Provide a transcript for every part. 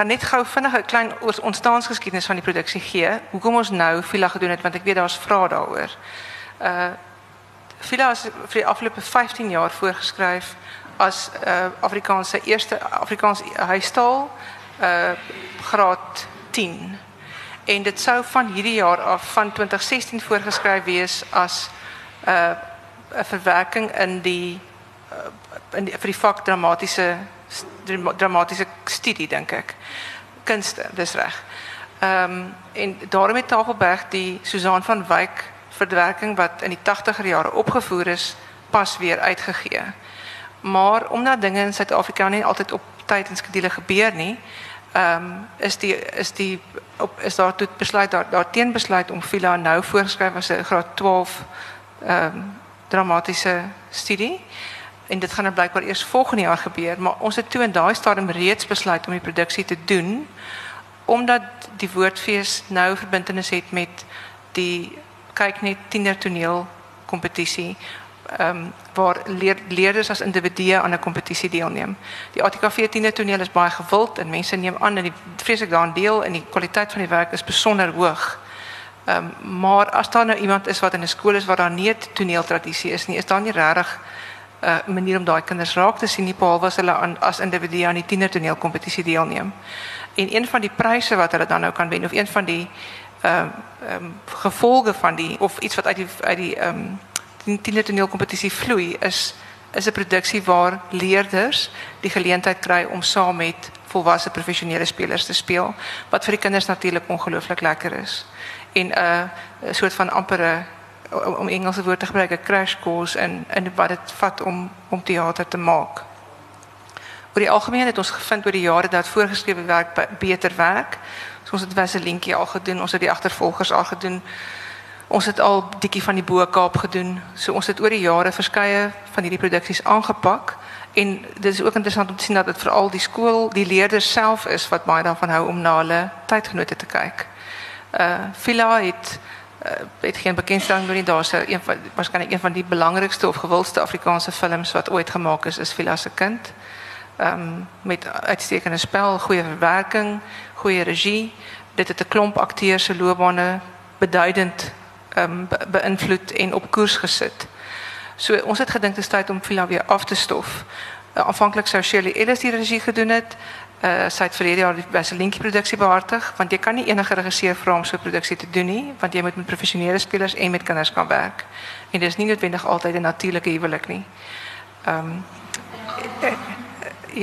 gaan net gou vinnig 'n klein ontstaansgeskiedenis van die produksie gee. Hoekom ons nou Villa gedoen het want ek weet daar's vrae daaroor. Uh Villa is vir die afgelope 15 jaar voorgeskryf as uh Afrikaanse eerste Afrikaans huistaal uh graad 10. En dit sou van hierdie jaar af van 2016 voorgeskryf wees 'n uh, verwerking in die uh, in die, vir die vak dramatiese dramatiese studie dink ek. Kunste, dis reg. Ehm um, en daarom het Tafelberg die Susan van Wyk verwerking wat in die 80er jare opgevoer is, pas weer uitgegee. Maar omdat dinge in Suid-Afrika nie altyd op tyd en skedule gebeur nie, ehm um, is die is die op is daar toe besluit daar daar teen besluit om Vila nou voorgeskryf as 'n graad 12 ehm um, dramatiese studie en dit gaan nou blykbaar eers volgende jaar gebeur, maar ons het toe in daai stadium reeds besluit om die produksie te doen omdat die woordfees nou verbintenis het met die kyk net tiener toneel kompetisie ehm waar leer, leerders as individue aan 'n kompetisie deelneem. Die ATKV tiener toneel is baie gewild en mense neem aan en die vreeslik daarin deel en die kwaliteit van die werk is besonder hoog. Ehm maar as daar nou iemand is wat in 'n skool is waar daar nie 'n toneeltradisie is nie, is daar nie regtig uh, manier om daai kinders raak te sien nie behalwe as hulle aan as aan die tienertoneelkompetisie deelneem. En een van die pryse wat hulle dan nou kan wen of een van die ehm gevolge van die of iets wat uit die uit die ehm is is 'n produksie waar leerders die geleentheid kry om saam met volwasse professionele spelers te speel wat vir die kinders natuurlik ongelooflik lekker is. En 'n uh, 'n soort van ampere om Engelse woord te gebruik, 'n crash course in in wat dit vat om om teater te maak. Oor die algemeen het ons gevind oor die jare dat voorgeskrewe werk beter werk. So ons het Vaselientjie al gedoen, ons het die agtervolgers al gedoen. Ons het al dikkie van die Bo-Kaap gedoen. So ons het oor die jare verskeie van hierdie produksies aangepak en dit is ook interessant om te sien dat dit veral die skool, die leerders self is wat baie daarvan hou om na hulle tydgenote te kyk. Uh Villa het het geen bekendstelling doen nie. Daar's een van waarskynlik een van die belangrikste of gewildste Afrikaanse films wat ooit gemaak is, is Villa se kind. Ehm met uitstekende spel, goeie verwerking, goeie regie. Dit het 'n klomp akteurs se loopbane beduidend ehm be beïnvloed en op koers gesit. So ons het gedink is om Villa weer af te stof. Uh, aanvanklik Shirley Ellis die regie gedoen het uh sy het jaar die beste linkie produksie behartig want jy kan nie enige regisseur vra om so 'n te doen nie want jy moet met professionele spelers en met kinders kan werk en dit is nie noodwendig altyd 'n natuurlike huwelik nie. Ehm um,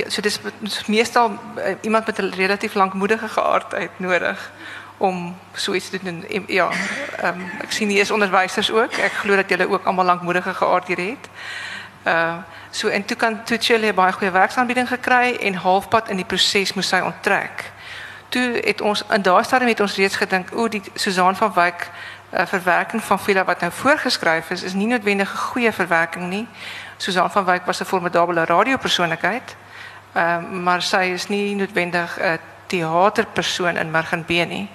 so dis meestal iemand met 'n relatief lankmoedige geaardheid nodig om so iets te doen. Ja, ehm um, ek hier is onderwysers ook. Ek glo dat julle ook almal lankmoedige geaardheid het. Uh so en toe kan toe Chile baie goeie werksaanbieding gekry en halfpad in die proses moes sy onttrek. Toe het ons in daardie stadium het ons reeds gedink, o, die Susan van Wyk uh, verwerking van Villa wat nou voorgeskryf is, is nie noodwendig 'n goeie verwerking nie. Susan van Wyk was 'n formidable radiopersoonlikheid. Ehm uh, maar sy is nie noodwendig 'n teaterpersoon in Mergenbeen nie.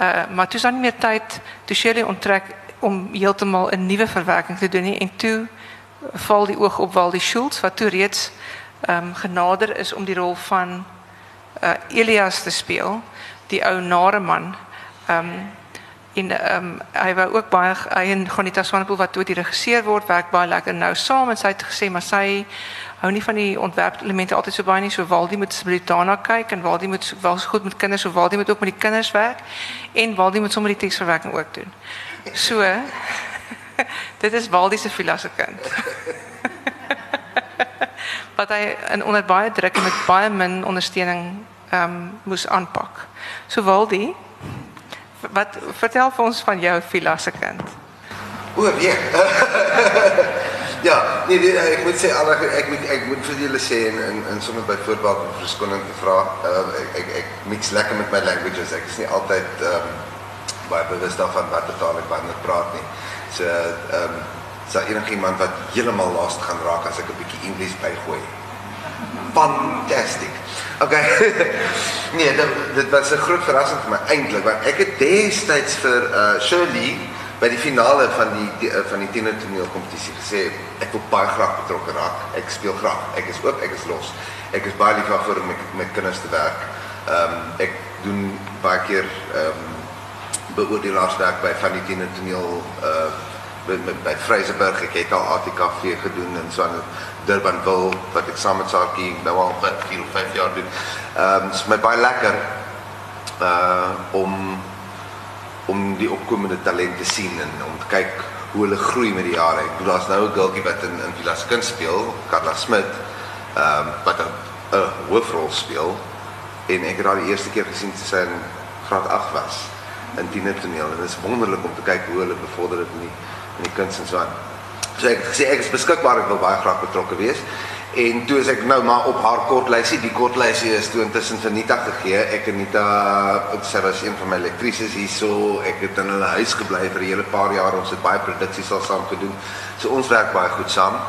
Uh maar toe is daar nie meer tyd toe Shirley onttrek om heeltemal 'n nuwe verwerking te doen en toe val die oog op Waldie Schultz wat toe reeds um, genader is om die rol van uh, Elias te speel, die ou nare man. Um, en um, hy wou ook baie hy en Gonita Swanepoel wat toe die regisseur word, werk baie lekker nou saam en sy het gesê maar sy hou nie van die ontwerpelemente altyd so baie nie, so Waldie moet asseblief daarna kyk en Waldie moet wel goed met kinders, so Waldie moet ook met die kinders werk en Waldie moet sommer die teksverwerking ook doen. So dit is Waldie se filosofie kind. wat hy in onder baie druk en met baie min ondersteuning ehm um, moes aanpak. So Waldie, wat vertel vir ons van jou filosofie kind? O, nee. ja, nee, nee, ek moet sê alle ek moet ek moet vir julle sê en en, en sommer byvoorbeeld verskoning vra. Uh, ek, ek ek mix lekker met my languages. Ek is nie altyd ehm um, baie bewus daarvan watter taal ek wanneer praat nie. So ehm um, so enigiemand wat heeltemal lost gaan raak as ek 'n bietjie Engels bygooi. Fantastic. Okay. nee, dit dit was 'n groot verrassing vir my eintlik want ek het destyds vir uh Shirley by die finale van die, die uh, van die tiener toneelkompetisie gesê ek wil baie graag betrokke raak. Ek speel graag. Ek is oop, ek is los. Ek is baie lief vir om met, met kinders te werk. Ehm um, ek doen baie keer ehm um, beoordelaarswerk by van die tiener toneel uh by, by, by Vryseburg. Ek het al ATKV gedoen en so aan Durbanville wat ek saam met Sakie nou al vir 4 of 5 jaar doen. Ehm um, is my baie lekker uh om om die opkomende talente sien en om te kyk hoe hulle groei met die jare. Ek bedoel daar's nou 'n girltjie wat in in Villa Skins speel, Carla Smit, ehm um, wat 'n 'n hoofrol speel en ek het haar die eerste keer gesien toe sy in graad 8 was in tienertoneel en dit is wonderlik om te kyk hoe hulle bevorder dit in die in die kuns en so aan. So ek sê ek is beskikbaar, ek wil baie graag betrokke wees. En toe as ek nou maar op haar kortlysie, die kortlysie is toe intussen vir Nita gegee. Ek en Nita, sy was een van my lektrises hierso. Ek het in hulle huis gebly vir 'n hele paar jaar. Ons het baie produksies al saam gedoen. So ons werk baie goed saam.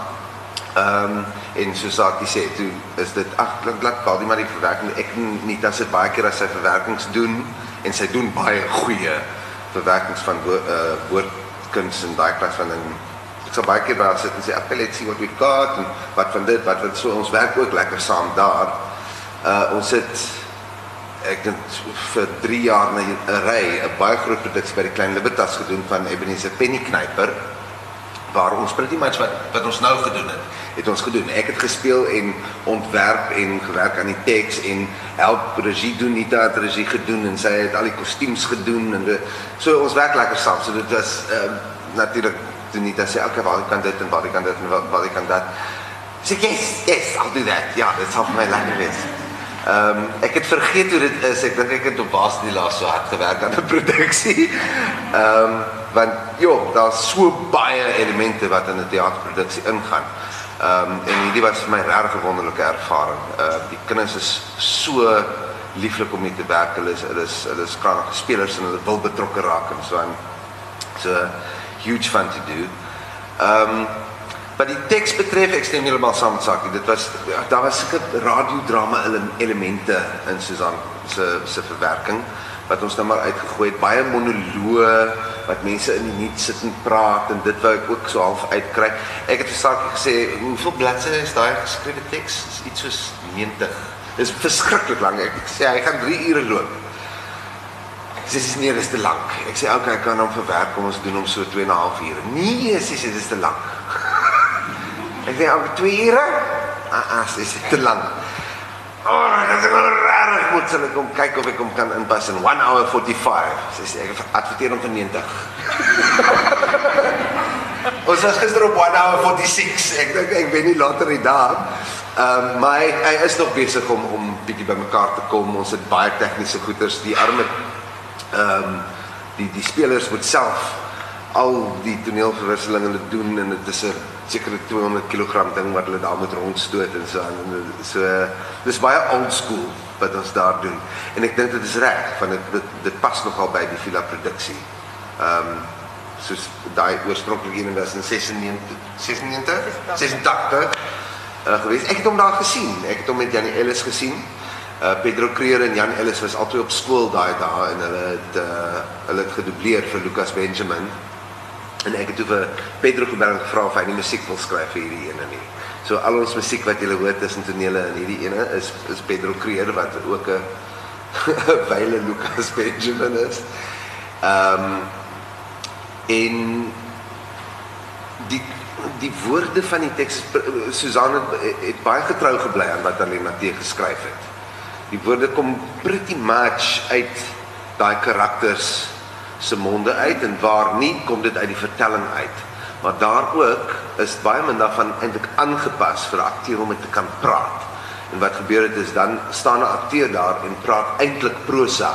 Ehm um, en soos ek sê, toe is dit ag klink laat val die maar die verwerking. Ek Nita sit baie keer as sy verwerkings doen en sy doen baie goeie verwerkings van wo uh, woordkuns en daai klas van 'n ek sal baie keer by haar sit en sê okay let's see what we've got en wat van dit wat wat so. Ons werk ook lekker saam daar. Uh ons sit ek het vir 3 jaar na 'n ry 'n baie groot produksie by die Klein Libertas gedoen van Ebenezer Penny Knyper waar ons pretty much wat wat ons nou gedoen het het ons gedoen. Ek het gespeel en ontwerp en gewerk aan die teks en help regie doen, Nita het regie gedoen en sy het al die kostuums gedoen en we, so ons werk lekker saam. So dit was uh, natuurlik toe nie dat sê okay, waar kan dit en waar kan dit en waar, kan dat. Sê yes, yes, I'll do that. Ja, dit sal vir my lekker wees. Ehm um, ek het vergeet hoe dit is. Ek dink ek het op baas die laas so hard gewerk aan 'n produksie. Ehm um, want joh, daar's so baie elemente wat in 'n teaterproduksie ingaan. Ehm um, en hierdie was vir my regtig 'n wonderlike ervaring. Uh die kinders is so lieflik om mee te werk. Hulle is hulle is hulle is kragtige spelers en hulle wil betrokke raak en so aan. So huge fun to do. Um wat die teks betref, ek stem heeltemal saam met Sakie. Dit was daar was sulke radiodrama elemente in Susan se se verwerking wat ons nou maar uitgegooi het. Baie monoloë wat mense in die nuut sit en praat en dit wou ek ook so half uitkry. Ek het vir Sakie gesê, "Hoeveel bladsye is daai geskrewe teks?" Dis iets soos 90. Dis verskriklik lank. Ek sê hy gaan 3 ure loop. Sy sê nee, dis te lank. Ek sê okay, ek kan hom verwerk, kom ons doen hom so 2 en 'n half ure. Nee, sy sê dis te lank. ek sê ook 2 ure? Ah, ah, sy sê te lank. Oh, dit is raar. Ek moet sê kom kyk of ek hom kan inpas in 1 hour 45. Sy sê ek adverteer hom vir 90. Ons was gister op 1 hour 46. Ek dink ek weet nie later die dag. Ehm um, maar hy, hy is nog besig om om bietjie bymekaar te kom. Ons het baie tegniese goeders. Die arme ehm um, die die spelers moet self al die toneelverwisselinge hulle doen en dit is 'n sekere 200 kg ding wat hulle daar moet rondstoot en so en so dis baie old school wat ons daar doen en ek dink dit is reg want dit dit, dit pas nogal by die Villa produksie. Ehm um, soos daai oorspronklike een was in 96 96 86 uh, gewees. Ek het hom daar gesien. Ek het hom met Janie Ellis gesien. Uh, Pedro Creer en Jan Ellis was altyd op skool daai dae en hulle het uh, hulle het gedubleer vir Lucas Benjamin. En ek het toe vir Pedro gebel en gevra of hy nie musiek wil skryf vir hierdie ene nie. So al ons musiek wat jy hoor tussen tonele en hierdie ene is is Pedro Creer wat ook 'n wyle Lucas Benjamin is. Ehm um, en die die woorde van die teks Susan het, het baie getrou gebly aan wat Helena Matthee geskryf het die woorde kom pretty much uit daai karakters se monde uit en waar nie kom dit uit die vertelling uit. Maar daar ook is baie min daarvan eintlik aangepas vir akteur om dit te kan praat. En wat gebeur het is dan staan 'n akteur daar en praat eintlik prosa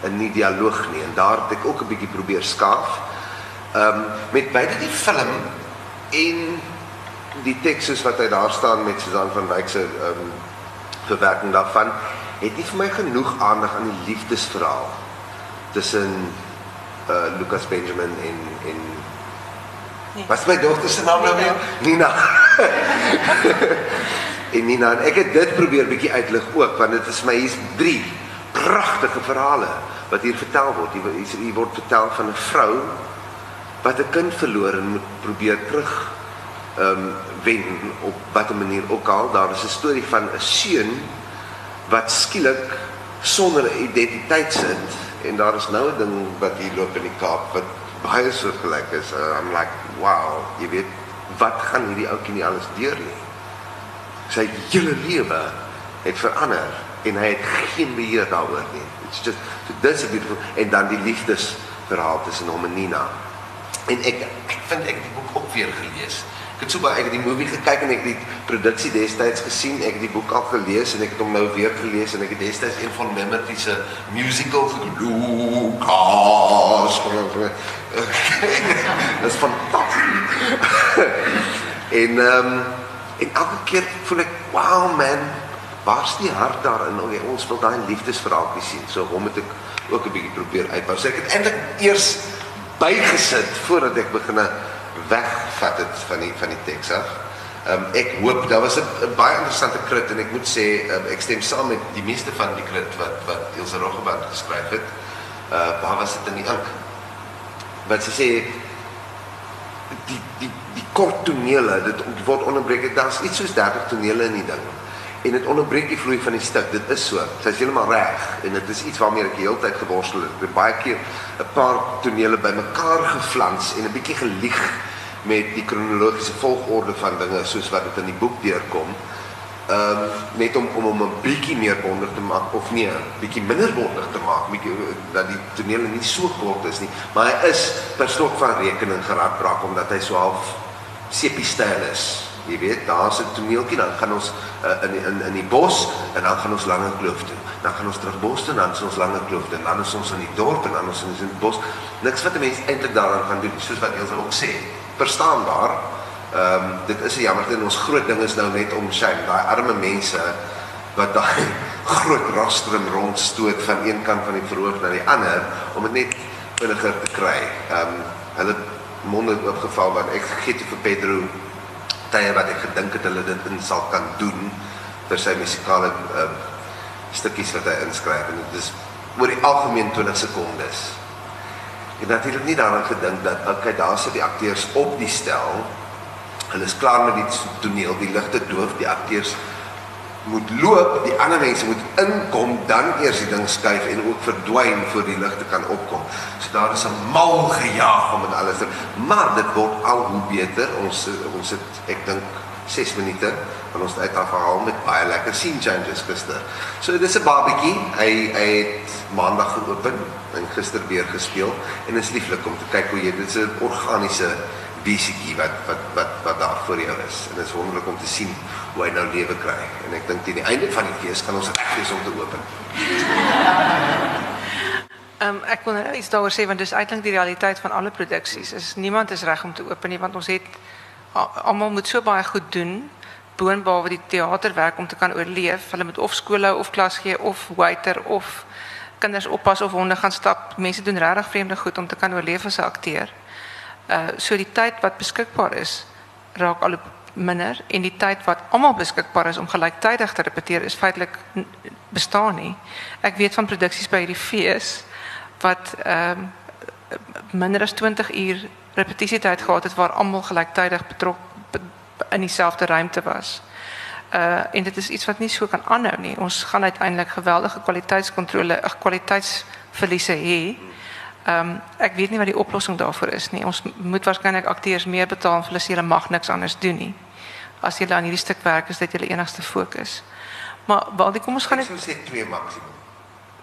en nie dialoog nie. En daar het ek ook 'n bietjie probeer skaaf. Ehm um, met beide die film en die teks soos wat hy daar staan met Susan van Wyk se ehm um, verwerking daarvan het nie vir my genoeg aandag aan die liefdesverhaal tussen uh Lucas Benjamin en en nee. Wat is my dogter se naam nou weer? Nina. en Nina, en ek het dit probeer bietjie uitlig ook want dit is my hier's drie pragtige verhale wat hier vertel word. Hier, hier, hier word vertel van 'n vrou wat 'n kind verloor en moet probeer terug ehm um, wen op watter manier ook al. Daar is 'n storie van 'n seun wat skielik sonder 'n identiteit sit en daar is nou 'n ding wat hier loop in die Kaap wat baie soortgelyk is. Uh, I'm like, wow, jy weet wat gaan hierdie ouetjie nie alles deur nie. Sy hele lewe het verander en hy het geen beheer daaroor nie. It's just so this is beautiful en dan die liefdesverhaal tussen hom en Nina. En ek ek vind ek het die boek ook weer gelees. Ek het so baie ek het die movie gekyk en ek het die produksie destyds gesien. Ek het die boek al gelees en ek het hom nou weer gelees en ek het destyds een van Memory se musical Lucas. Dit is fantasties. en ehm um, en elke keer voel ek, wow man, waar's die hart daarin? Okay, ons wil daai liefdesverhaaltjie sien. So hom het ek ook 'n bietjie probeer uitbou. So ek het eintlik eers bygesit voordat ek begin wegvat dit van die die teks af. Um, ek hoop daar was 'n baie interessante krit en ek moet sê um, ek stem saam met die meeste van die krit wat wat Ilse Roggeband geskryf het. Uh waar was dit in die ink? Wat sy sê die die die kort tonele dit word onderbreek. Daar's iets soos 30 tonele in die ding en dit onderbreek die vloei van die stuk. Dit is so. Sy's heeltemal reg en dit is iets waarmee ek die hele tyd geworstel het. Ek het baie keer 'n paar tonele bymekaar geflans en 'n bietjie gelieg met die kronologiese volgorde van dinge soos wat dit in die boek deurkom. Ehm um, net om om hom 'n bietjie meer bondig te maak of nee, bietjie minder bondig te maak, bietjie dat die tonele nie so kort is nie, maar hy is per slot van rekening geradbraak omdat hy so half sepie styl is. Jy weet, daar's 'n toneeltjie dan gaan ons uh, in in in die bos en dan gaan ons lange kloof toe. Dan gaan ons terug bos toe en dan ons lange kloof toe en dan is ons in die dorp en dan ons in die bos. Niks wat 'n mens eintlik daaraan gaan doen, soos wat Elsa ook sê. Verstaanbaar. Ehm um, dit is 'n jammer dit ons groot ding is nou net om shame, daai arme mense wat daai groot rostrum rondstoot van een kant van die verhoog na die ander om dit net vinniger te kry. Ehm um, hulle monde oopgeval want ek gegee te vir Pedro tye wat ek gedink het hulle dit in sal kan doen vir sy musikale uh, stukkies wat hy inskryf en dit is oor die algemeen 20 sekondes. Ek het natuurlik nie daaraan gedink dat okay, daar sit die akteurs op die stel. Hulle is klaar met die toneel, die ligte doof, die akteurs moet loop, die ander mense moet inkom, dan eers die ding skuif en ook verdwyn voor die ligte kan opkom. So daar is 'n mal gejaag om dit alles te maar dit word al hoe beter. Ons ons het ek dink 6 minute van ons uit afhaal met baie lekker scene changes gister. So dis 'n babatjie. Hy hy het maandag geopen en gister weer gespeel en is lieflik om te kyk hoe jy dit is 'n organiese besiekie wat wat wat wat daar voor jou is. En dit is wonderlik om te sien hoe hy nou lewe kry. En ek dink teen die einde van die fees kan ons reg wees om te open. Ehm um, ek wil net iets daaroor sê want dis eintlik die realiteit van alle produksies. Is niemand is reg om te open nie want ons het almal moet so baie goed doen boonbehalwe die teaterwerk om te kan oorleef. Hulle moet of skole of klas gee of waiter of kinders oppas of honde gaan stap. Mense doen regtig vreemde goed om te kan oorleef as 'n akteur. Uh so die tyd wat beskikbaar is raak al minder en die tyd wat almal beskikbaar is om gelyktydig te repeteer is feitelik bestaan nie. Ek weet van produksies by hierdie fees wat ehm minder as 20 uur repetisietyd gehad het waar almal gelyktydig betrok in dieselfde ruimte was. Uh en dit is iets wat nie so kan aanhou nie. Ons gaan uiteindelik geweldige kwaliteitskontrole, kwaliteitsverliese hê. Ehm um, ek weet nie wat die oplossing daarvoor is nie. Ons moet waarskynlik akteurs meer betaal vir hulle hulle mag niks anders doen nie. As jy dan hierdie stuk werk is dit julle enigste fokus. Maar wel, kom ons gaan net sê twee maksimum.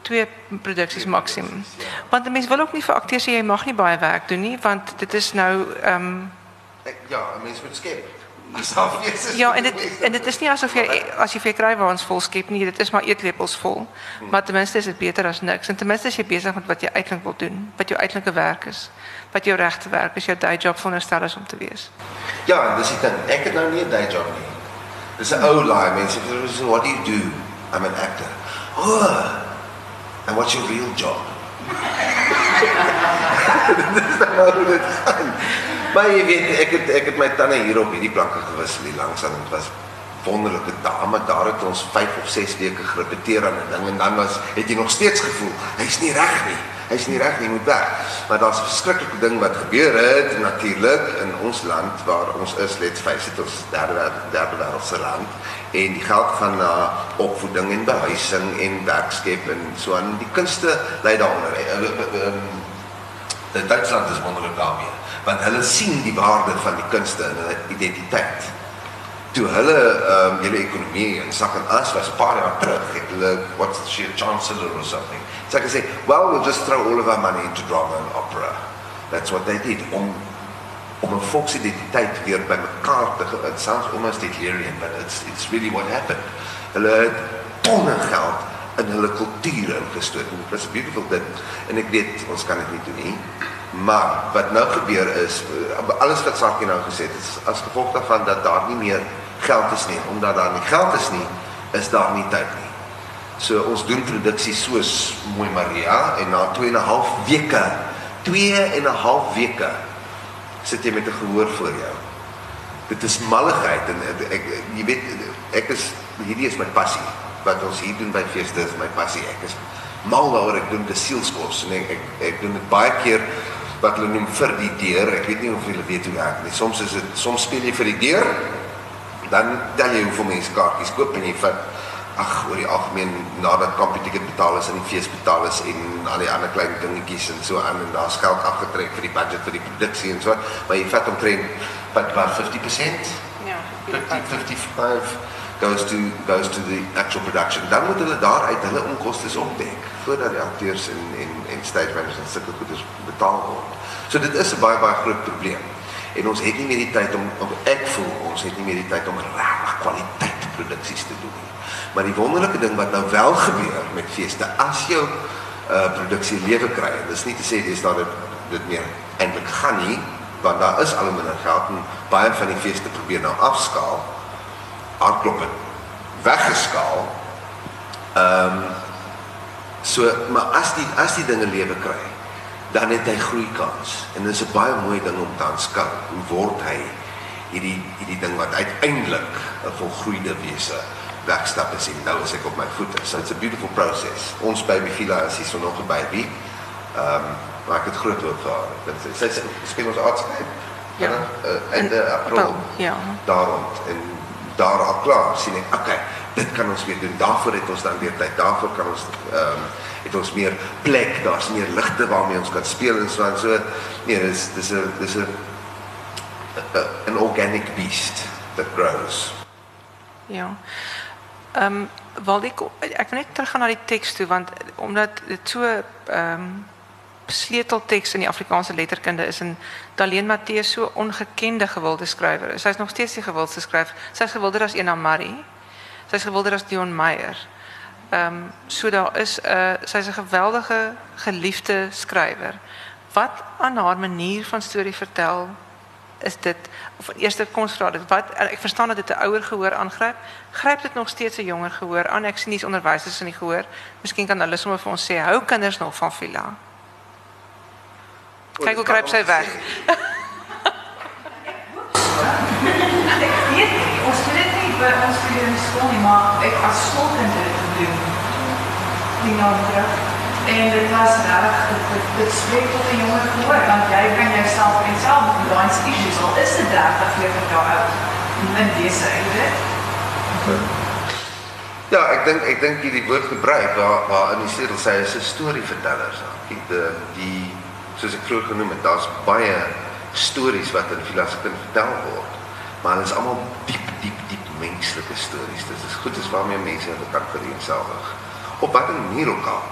Twee produksies maksimum. Want mense wil ook nie vir akteurs sê jy mag nie baie werk doen nie, want dit is nou ehm um, ja, mense moet skep. Ja, en dit en dit is nie asof jy as jy vir kruiwaans vol skep nie, dit is maar eetlepels vol. Maar ten minste is dit beter as niks. En ten minste is jy besig met wat jy eintlik wil doen, wat jou eintlike werk is, wat jou regte werk is, jou day job veronderstel is om te wees. Ja, dis dit. Ek het nou nie 'n day job nie. Dis 'n ou lie, mense. What do you do? I'm an actor. Oh. And what's your real job? Dis nou dit. Maar jy weet, ek het ek het my tande hier op hierdie planke gewissel hier langs aan. Dit was wonderlike dame. Daar het ons 5 of 6 weke gerepeteer aan 'n ding en dan was het jy nog steeds gevoel hy's nie reg nie. Hy's nie reg nie, hy moet weg. Maar daar's 'n verskriklike ding wat gebeur het natuurlik in ons land waar ons is, let's face it, ons derde derde wêreldse land en die geld gaan na opvoeding en behuising en werkskep en so aan. Die kunste lê daaronder. Dit Duitsland is wonderlik daarmee want hulle sien die waarde van die kunste in hulle identiteit. Toe hulle ehm um, hulle ekonomie en sak en as was paar jaar terug, het hulle what's the shit chancellor or something. So I can say, well, we'll just throw all of our money into drama and opera. That's what they did om om 'n volksidentiteit weer by mekaar te kry. It sounds almost delirious, but it's it's really what happened. Hulle het tonne geld in hulle kultuur ingestoot. Dit was 'n beautiful ding. En ek weet ons kan dit nie doen nie. Maar wat nou gebeur is alles wat Sakie nou gesê het, is as gevolg daarvan dat daar nie meer geld is nie, omdat daar nie geld is nie, is daar nie tyd nie. So ons doen produksies soos Mooi Maria en na 2 en 'n half weke, 2 en 'n half weke sit jy met 'n gehoor voor jou. Dit is malligheid en ek jy weet ek is hierdie is my passie wat ons hier doen by feeste is my passie. Ek is mal daaroor ek doen die sielskos en ek ek, ek doen dit baie keer wat hulle noem vir die deur. Ek weet nie of julle weet hoe werk nie. Soms is dit soms speel jy vir die deur. Dan tel jy hoeveel mense kaartjies koop en jy vat ag oor die algemeen nadat kampioentiket betaal is en die fees betaal is en al die ander klein dingetjies en so aan en daar's geld afgetrek vir die budget vir die produksie en so. Maar jy vat omtrent wat wat 50%? Ja, 50 55 goes to goes to the actual production. Dan moet hulle daaruit hulle onkoste opdek voordat die akteurs en en en stage managers en sulke goeders betaal word. So dit is 'n baie baie groot probleem. En ons het nie meer die tyd om, om ek voel ons het nie meer die tyd om regtig kwaliteit produksies te doen nie. Maar die wonderlike ding wat nou wel gebeur met feeste as jou uh produksie lewe kry. Dis nie te sê dis daar dit dit meer eintlik gaan nie, want daar is al minder geld en baie van die feeste probeer nou afskaal. Hardklop weggeskaal. Ehm um, So, maar as die as die dinge lewe kry, dan het hy groei kans. En dit is 'n baie mooi ding om te aanskou. Hoe word hy hierdie hierdie ding wat uiteindelik 'n volgroeide wese wegstap is en nou is ek op my voete. So it's a beautiful process. Ons baby Fila is hier so nog 'n baby. Ehm um, maar ek het groot hoop vir haar. Dit sy sê speel ons aardskap. Ja. Uh, en die april. Ja. Daarom en daar al klaar sien ek, okay, dit kan ons weer doen. Daarvoor het ons dan weer tyd. Daarvoor kan ons ehm um, het ons meer plek, daar's meer ligte waarmee ons kan speel en so en so. Nee, dis dis 'n dis 'n 'n organic beast that grows. Ja. Ehm um, wil ek ek wil net teruggaan na die teks toe want omdat dit so ehm um, sleutelteks in die Afrikaanse letterkunde is en Daleen Matthee so ongekende gewilde skrywer. Sy's nog steeds die gewildste skrywer. Sy's gewilder as Ena Marie. Sy's gewilder as Dion Meyer. Ehm um, so daar is 'n uh, sy's 'n geweldige geliefde skrywer. Wat aan haar manier van storie vertel is dit of eerste konsvra dit wat ek verstaan dat dit 'n ouer gehoor aangryp. Gryp dit nog steeds 'n jonger gehoor aan? Ek sien nie onderwysers in die gehoor. Miskien kan hulle sommer vir ons sê hou kinders nog van Villa? Kyk hoe kruip sy weg. ek weet by ons vir in skool nie, maar ek as skoolkind het dit gedoen. Die nou terug. En dit was reg, dit, dit spreek tot 'n jonger gehoor, want jy kan jouself en self met daai issues al is dit 30 40 jaar oud. En dis eintlik. Ja, ek dink ek dink jy die woord gebruik waar waar in die sleutel sê is 'n storieverteller. Kyk die die soos ek vroeër genoem het, daar's baie stories wat in filosofie vertel word. Maar dit is almal diep diep diep menslike stories. Dit is goed is waarmee mense hulle kan vereenselwig. Op watter manier ook al.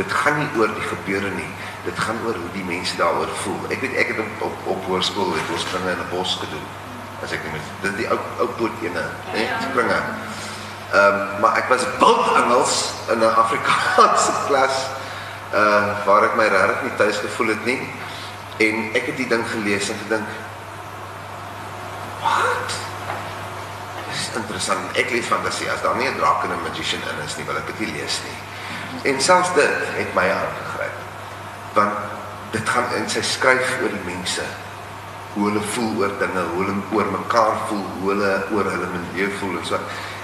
Dit gaan nie oor die gebeure nie. Dit gaan oor hoe die mense daaroor voel. Ek weet ek het op op, op hoërskool het ons kringe in 'n bos gedoen. As ek net dit die ou ou boot ene, hè, kringe. Ehm um, maar ek was bult Engels in 'n Afrikaanse klas uh waar ek my regtig nie tuis gevoel het nie. En ek het die ding gelees en gedink Interessant. Ek lees fantasie. As daar nie 'n draak en 'n magician in is nie, wil ek dit nie lees nie. En selfs dit het my aangegryp. Want dit gaan in sy skryf oor die mense. Hoe hulle voel oor dinge, hoe hulle oor mekaar voel, hoe hulle oor hulle milieu voel en so.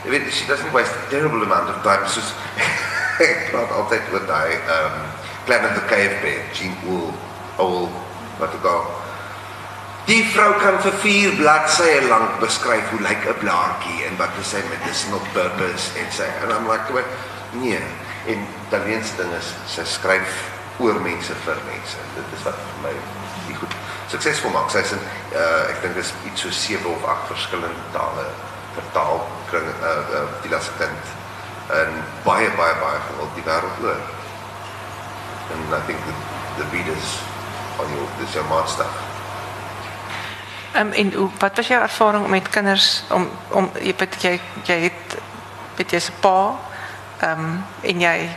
Jy weet, she doesn't waste a terrible amount of time soos ek praat altyd oor daai ehm um, Planet of the Cave Bear, Jean Wool, Owl, wat ook al. Die vrou kan vir 4 bladsye lank beskryf hoe lyk 'n blaartjie en wat is sy medicinal purpose en sy en I'm like, "Wat? Nee." En leenste ding is sy skryf oor mense vir mense. Dit is wat vir my die goed suksesvol maak. Sy's in uh ek dink dis iets so 7 of 8 verskillende tale vertaal kring uh, uh die laaste kind en baie baie baie gewild die wêreld oor. And I think the, the readers on your dis jou maatstaf. Ehm en hoe, wat was jou ervaring met kinders om om jy weet jy jy het weet jy's 'n pa ehm en jy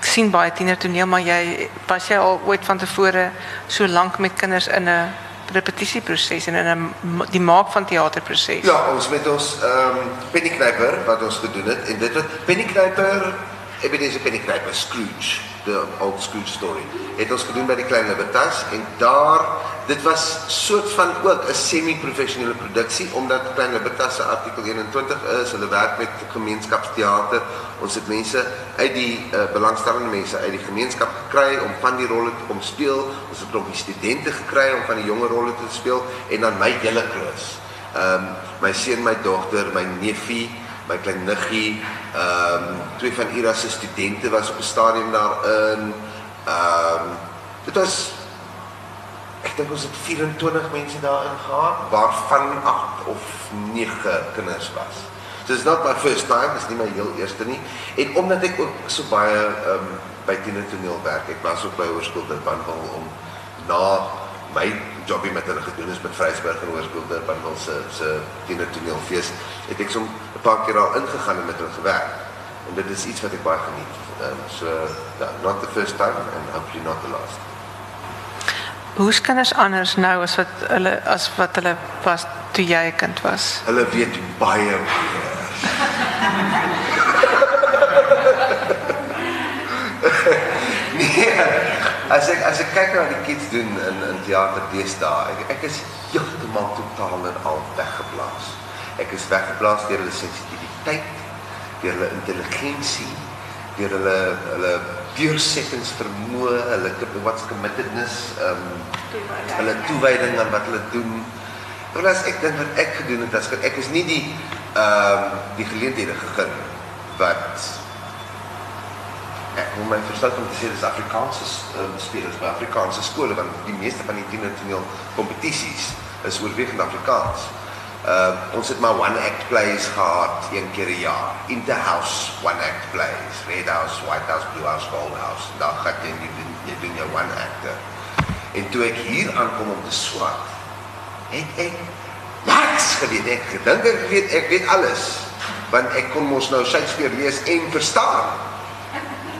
sien tienertoneel maar jy was jy al ooit van tevore so lank met kinders in 'n repetisieproses en in 'n ma- die maak van teaterproses. Ja, ons met ons ehm um, pennyknyper wat ons gedoen het en dit wat pennyknyper Ebenezer Pennyknyper Scrooge, the old Scrooge story. Het ons gedoen by die Klein Libertas en daar dit was soort van ook 'n semi-professionele produksie omdat Klein Libertas se artikel 21 is, hulle werk met gemeenskapsteater. Ons het mense uit die uh, belangstellende mense uit die gemeenskap gekry om van die rolle te kom speel. Ons het ook die studente gekry om van die jonger rolle te speel en dan my hele klus. Ehm um, my seun, my dogter, my neefie, my klein niggie, ehm um, twee van Ira se studente was op 'n stadium daarin. Ehm um, dit was ek dink ons het 24 mense daarin gehad waarvan 8 of 9 kinders was. So it's not my first time, dis nie my heel eerste nie. En omdat ek ook so baie ehm um, by tienertoneel werk, ek was ook by Hoërskool Durbanville om na my jobie met hulle gedoen is met Vryheidsburg en Hoërskool Durbanville se se tienertoneelfees, het ek so 'n paar keer al ingegaan en met hulle gewerk. En dit is iets wat ek baie geniet. Um, so ja, not the first time and hopefully not the last. Hoe is kinders anders nou as wat hulle as wat hulle was toe jy 'n kind was? Hulle weet baie meer. nee, as ek as ek kyk na wat die kids doen in in teater deesdae, ek, ek is heeltemal totaal en al weggeblaas. Ek is weggeblaas deur hulle sensitiwiteit, deur hulle intelligensie, deur hulle hulle deursettingsvermoë, hulle what's committedness, ehm um, hulle toewyding aan wat hulle doen. Terwyl as ek dink wat ek gedoen het as kind, ek is nie die ehm um, die geleenthede gegee wat moet my verstaan om te sê dis Afrikaanse um, spelers by Afrikaanse skole want die meeste van die tienertoneel kompetisies is oorwegend Afrikaans. Uh ons het maar one act plays gehad een keer 'n jaar. Interhouse one act plays. Red House, White House, Blue House, Gold House. Dan gaan jy jy doen jy doen jou one actor. En toe ek hier aankom om te swat, het ek niks geweet. Ek gedink ek weet weet alles. Want ek kon mos nou Shakespeare lees en verstaan.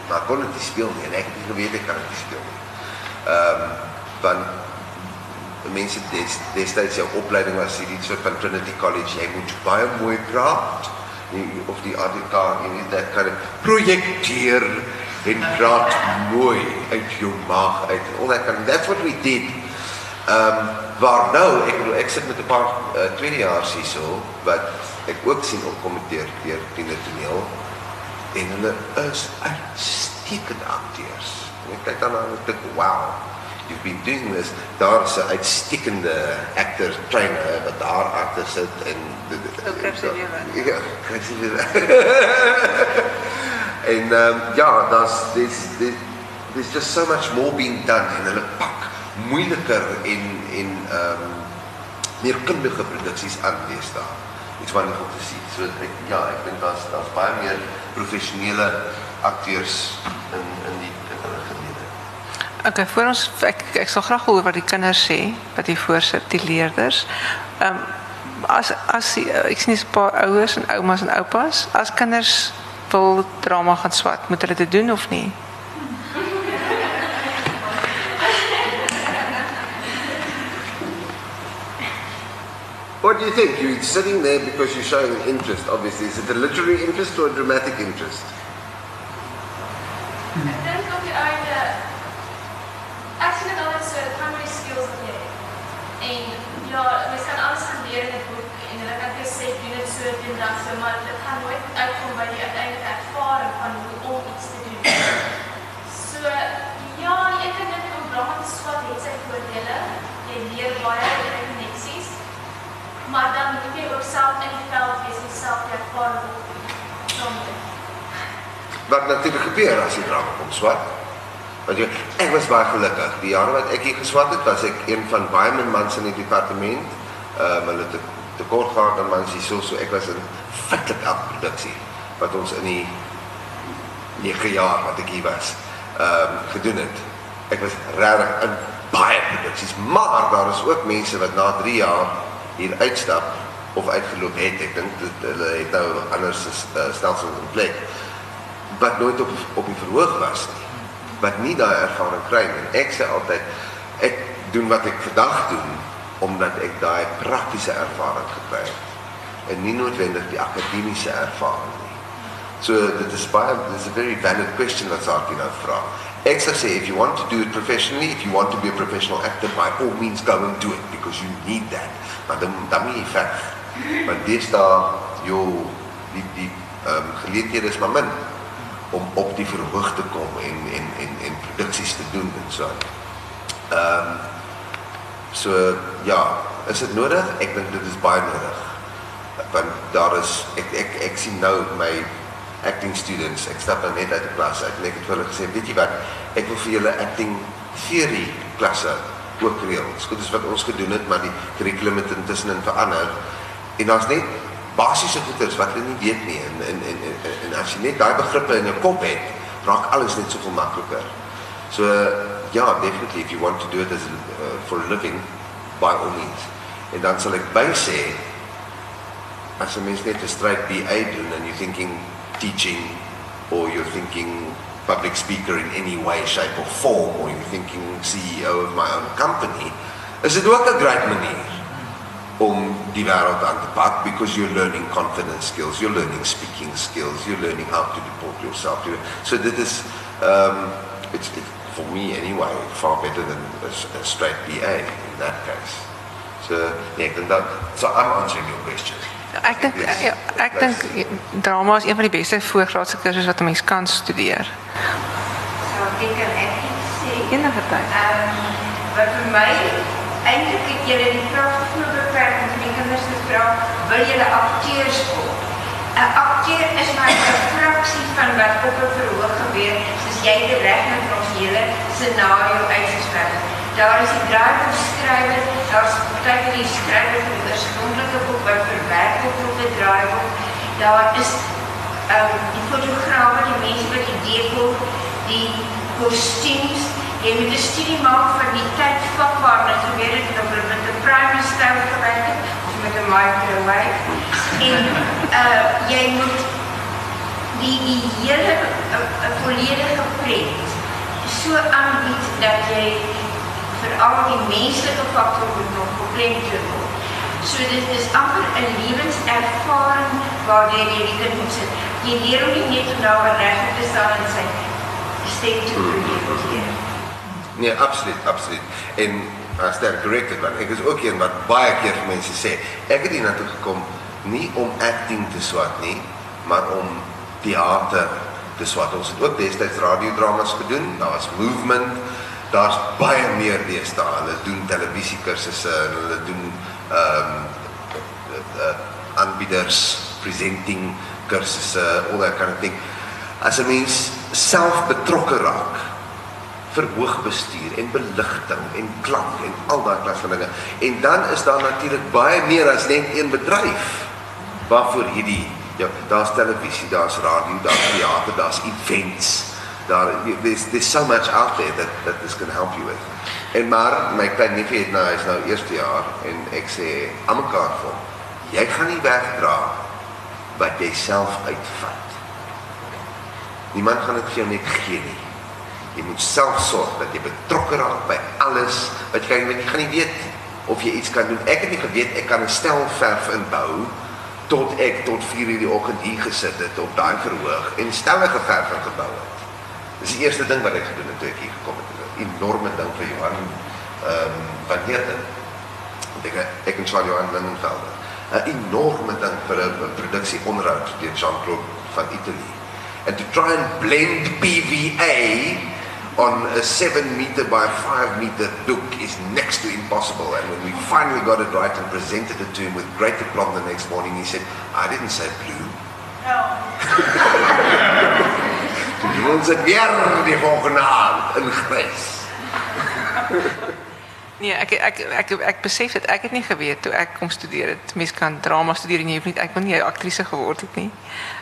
Maar kon dit nie speel nie en ek het nie geweet ek kan dit nie speel nie. Ehm um, want mense des, destyds jou opleiding was hierdie soort van Trinity College. Jy moet baie mooi praat of die ADK dat kan projekteer en praat mooi uit jou maag uit all that kind that's what we did. Um waar nou ek bedoel ek sit met 'n paar uh, tweedejaars hierso wat ek ook sien opkommenteer deur tienertoneel en hulle is uitstekende akteurs ek kyk dan aan en dink wow you've been doing this daar's 'n uitstekende actor trainer wat daar agter sit en sy lewe. ja kry sy lewe en um, ja daar's there's, there's there's just so much more being done en hulle pak moeiliker en en ehm um, meer kundige produksies aan deesdae. Iets wonderful te sien. So ek, ja, ek dink daar's daar's baie meer professionele akteurs in in die in gemeente. Okay, voor ons ek ek graag hoor wat die kinders sê, wat hier voorsit, die leerders. Ehm um, as as die, eh, ek sien 'n paar ouers en oumas en oupas, as kinders wil drama gaan swat, moet hulle dit doen of nie? What do you think? You're sitting there because you're showing interest, obviously. Is it a literary interest or a dramatic interest? I think of the idea, actually knowledge the uh, primary skills of it. And you we can understand the in the book, and like I guess say, you know, to have been done so much, the time when I come by the end that far upon the all it's to do. So, ja, ek het net 'n bron swat and voordele, jy leer baie, jy maar dan moet jy ook self in die veld wees en self ervaar word sonde. Wat natuurlik gebeur as jy drank kom swat. Want jy ek was baie gelukkig. Die jare wat ek hier geswat het, was ek een van baie min mans in die departement. Ehm um, hulle het tekort gehad aan mans hierso, so ek was in feitelik elke produksie wat ons in die 9 jaar wat ek hier was, ehm um, gedoen het. Ek was regtig in baie produksies, maar daar is ook mense wat na 3 jaar hier uitstap of uitgeloop het. Ek dink dit hulle het nou anders uh, stelsels in plek wat nooit op op die verhoog was nie. Wat nie daai ervaring kry nie. Ek sê altyd ek doen wat ek vandag doen omdat ek daai praktiese ervaring gekry het en nie noodwendig die akademiese ervaring nie. So dit is baie this is a very valid question wat Sarki nou vra. Ek sê if you want to do it professionally, if you want to be a professional actor by all means go and do it because you need that. Maar dan dan moet jy vet. Want dis daar jou die die ehm um, geleenthede is maar min om op die verhoog te kom en en en en produksies te doen en so. Ehm um, So ja, is dit nodig? Ek dink dit is baie nodig. Want daar is ek ek ek sien nou my acting students, ek stap dan net uit die klas uit en ek het hulle gesê, weet jy wat, ek wil vir julle acting theory klasse ook reël. Goed is wat ons gedoen het, maar die kurrikulum het intussen verander. En daar's net basiese goeders wat hulle nie weet nie en en en en, en as jy net daai begrippe in jou kop het, raak alles net soveel makliker. So ja, definitely if you want to do it as uh, for a living by all means. En dan sal ek by sê as jy mens net 'n straight BA doen and you thinking teaching or you're thinking public speaker in any way shape or form or you're thinking CEO of my own company, is dit ook 'n great manier om die wêreld aan te pak because you're learning confidence skills, you're learning speaking skills, you're learning how to deport yourself. So dit is um it's, it's for me anyway, far better than a, a straight BA in that case. So, yeah, that, so I'm answering your question. Ek dink ek dink drama is een van die beste voorgraadse kursusse wat 'n mens kan studeer. So ek kan ek sê enige tyd. Ehm um, wat vir my eintlik het julle die vraag genoeg beperk om die kinders te vra, wil julle akteurs word? 'n Akteur is maar 'n fraksie van wat op 'n verhoog gebeur jy het reg met ons hele scenario uitgeskryf. Daar is die draaiboek skrywer, daar's party die skrywer van wat verwerk word. Daar is ehm um, die fotograwe, die mense wat die dekor, die kostuums, jy moet 'n studie maak van die tyd van waar dit gebeur het of hulle met 'n prime styl gewerk het of met 'n microwave. En uh jy moet die die hele 'n volledige pret so aanbied dat jy vir al die menslike faktor moet nog beklemtoon word. So dit is amper 'n lewenservaring waar jy die kind sit. Jy leer hom nie net nou reg te staan en sy stem te probeer. Nee, absoluut, absoluut. En as daar corrected want ek is ook een wat baie keer vir mense sê, ek het hier na toe gekom nie om acting te swat nie, maar om teater. Dis wat ons het ook destyds radiodramas gedoen. Daar's movement. Daar's baie meer deesdae. Hulle doen televisiekursusse en hulle doen ehm um, uh, aanbieders presenting kursusse, al daai kind of thing. As 'n mens self betrokke raak vir hoogbestuur en beligting en klank en al daai klas van dinge. En dan is daar natuurlik baie meer as net een bedryf waarvoor hierdie Ja, daar's televisie, daar's radio, daar's theater, daar's events. Daar there's there's so much out there that that this can help you with. En maar my klein neefie het nou hy's nou eerste jaar en ek sê almekaar vir hom, jy gaan nie wegdra wat jy self uitvat. Niemand gaan dit vir jou net gee nie. Jy moet self sorg dat jy betrokke raak by alles wat jy kan, jy gaan nie weet of jy iets kan doen. Ek het nie geweet ek kan 'n stel verf inbou tot ek tot 4 uur die oggend hier gesit het op daai verhoog en stellige verf gebou het. Dis die eerste ding wat ek gedoen het toe ek hier gekom het. Enorme ding vir Johan ehm um, van hierde. Ek ek en Charlie Johan Lindenfeld. 'n Enorme ding vir 'n produksie onderhoud deur Jean-Claude van Italië. And to try and blend PVA on a seven meter by five meter book is next to impossible. And when we finally got it right and presented it to him with great aplomb the next morning, he said, I didn't say blue. No. Ons het weer die volgende aand in grys. Nee, ek ek ek ek, besef dit. Ek het nie geweet toe ek kom studeer het. Mens kan drama studeer en jy hoef nie ek wil nie 'n aktrise geword het nie.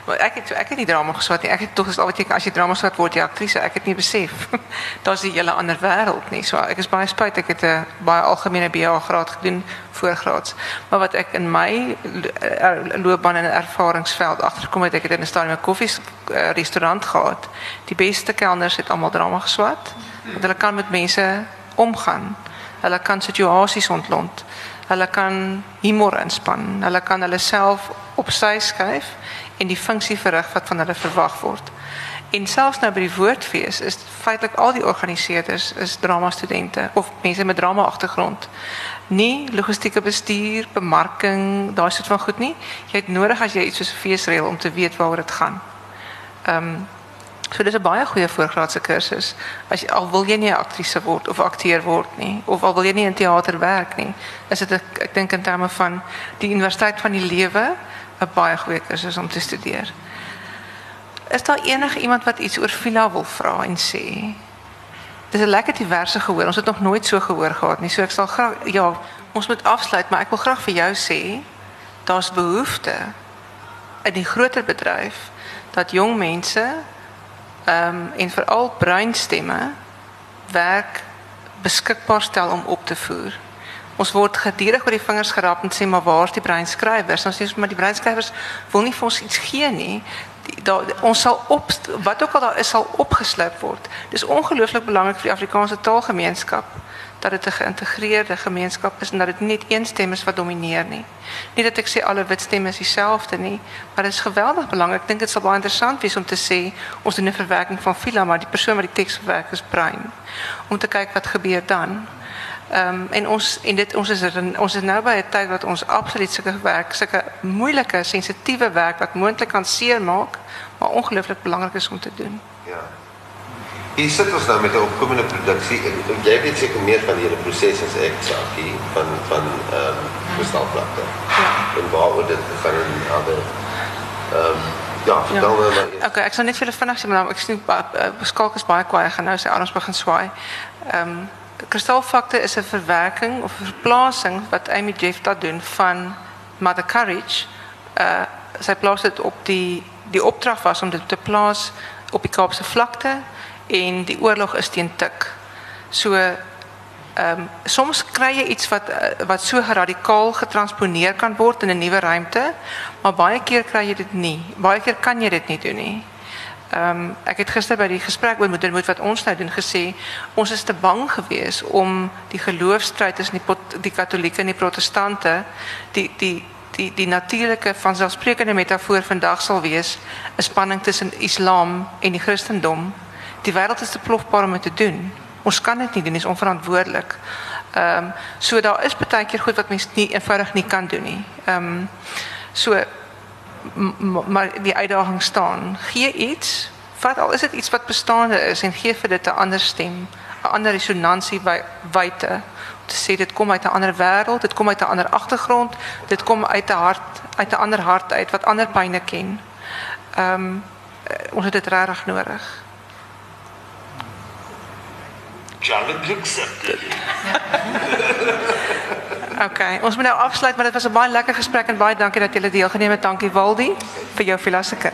Maar ek het ek het nie drama geswat nie. Ek het tog is al wat jy as jy drama swat word jy aktrise. Ek het nie besef. Daar's 'n hele ander wêreld nie. So ek is baie spyt ek het 'n baie algemene BA graad gedoen voorgraads. Maar wat ek in my loopbaan en ervaringsveld agterkom het ek het in 'n stadium 'n koffie restaurant gehad. Die beste kelners het almal drama geswat. Want hulle kan met mense omgaan. Hulle kan situasies ontlont. Hulle kan humor inspann. Hulle kan hulle self op sy skuif en die funksie verrig wat van hulle verwag word. En selfs nou by die woordfees is feitelik al die organiseerders is drama studente of mense met drama agtergrond. Nie logistieke bestuur, bemarking, daai soort van goed nie. Jy het nodig as jy iets soos 'n fees reël om te weet waaroor dit gaan. Ehm So dis 'n baie goeie voorgraadse kursus. As jy al wil jy nie 'n aktrise word of akteur word nie of al wil jy nie in teater werk nie, is dit ek dink in terme van die universiteit van die lewe 'n baie goeie kursus om te studeer. Is daar enige iemand wat iets oor Vila wil vra en sê? Dis 'n lekker diverse gehoor. Ons het nog nooit so gehoor gehad nie. So ek sal graag ja, ons moet afsluit, maar ek wil graag vir jou sê daar's behoefte in die groter bedryf dat jong mense um, en veral breinstemme werk beskikbaar stel om op te voer. Ons word gedurig oor die vingers gerap en sê maar waar's die breinskrywers? Ons sê maar die breinskrywers wil nie vir ons iets gee nie. Ons sal op wat ook al daar is sal opgesluip word. Dis ongelooflik belangrik vir die Afrikaanse taalgemeenskap dat dit 'n geïntegreerde gemeenskap is en dat dit nie net stem is wat domineer nie. Nie dat ek sê alle wit stemme is dieselfde maar dit is geweldig belangrik. Ek dink dit sal baie interessant wees om te sê ons doen 'n verwerking van fila, maar die persoon wat die teks verwerk is Brein. Om te kyk wat gebeur dan. Ehm en ons en dit ons is er, ons is nou by 'n tyd wat ons absoluut sulke werk, sulke moeilike, sensitiewe werk wat moontlik kan seermaak, maar ongelooflik belangrik is om te doen. Ja. Hier sit ons nou met 'n opkomende produksie. Jy weet seker meer van die hele proses as ek van van ehm um, kristalvlakte. Ja. En waar dit gaan ander ehm um, ja, vertel ja. maar. Okay, ek sal net vir julle vinnig sê maar ek sien uh, skalk is baie kwaai gaan nou sy arms begin swaai. Ehm um, is 'n verwerking of 'n verplasing wat Amy Jeffta doen van Mother Courage. Uh sy plaas dit op die die opdrag was om dit te plaas op die Kaapse vlakte en die oorlog is teen tik. So ehm soms kry jy iets wat eh, wat so radikaal getransponeer kan word in 'n nuwe ruimte, maar baie keer kry jy dit nie. Baie keer kan jy dit nie doen nie. Ehm um, ek het gister by die gesprek met moeder moet wat ons nou doen gesê, ons is te bang geweest om die geloofstryd tussen die die katolieke en die protestante, die die die die natuurlike vanselfsprekende metafoor vandag sal wees 'n spanning tussen islam en die christendom die wêreld is te plofbaar om dit te doen. Ons kan dit nie doen, is onverantwoordelik. Ehm so daar is baie keer goed wat mens nie eenvoudig nie kan doen nie. Ehm um, so maar die uitdaging staan. Gee iets, vat al is dit iets wat bestaande is en gee vir dit 'n ander stem, 'n ander resonansie by wyte. Te sê dit kom uit 'n ander wêreld, dit kom uit 'n ander agtergrond, dit kom uit 'n hart, uit 'n ander hart uit wat ander pyne ken. Ehm um, ons het dit regtig nodig. Challenge accepted. okay, ons moet nou afsluit, maar dit was 'n baie lekker gesprek en baie dankie dat julle deelgeneem het. Dankie Waldi vir jou filosofie.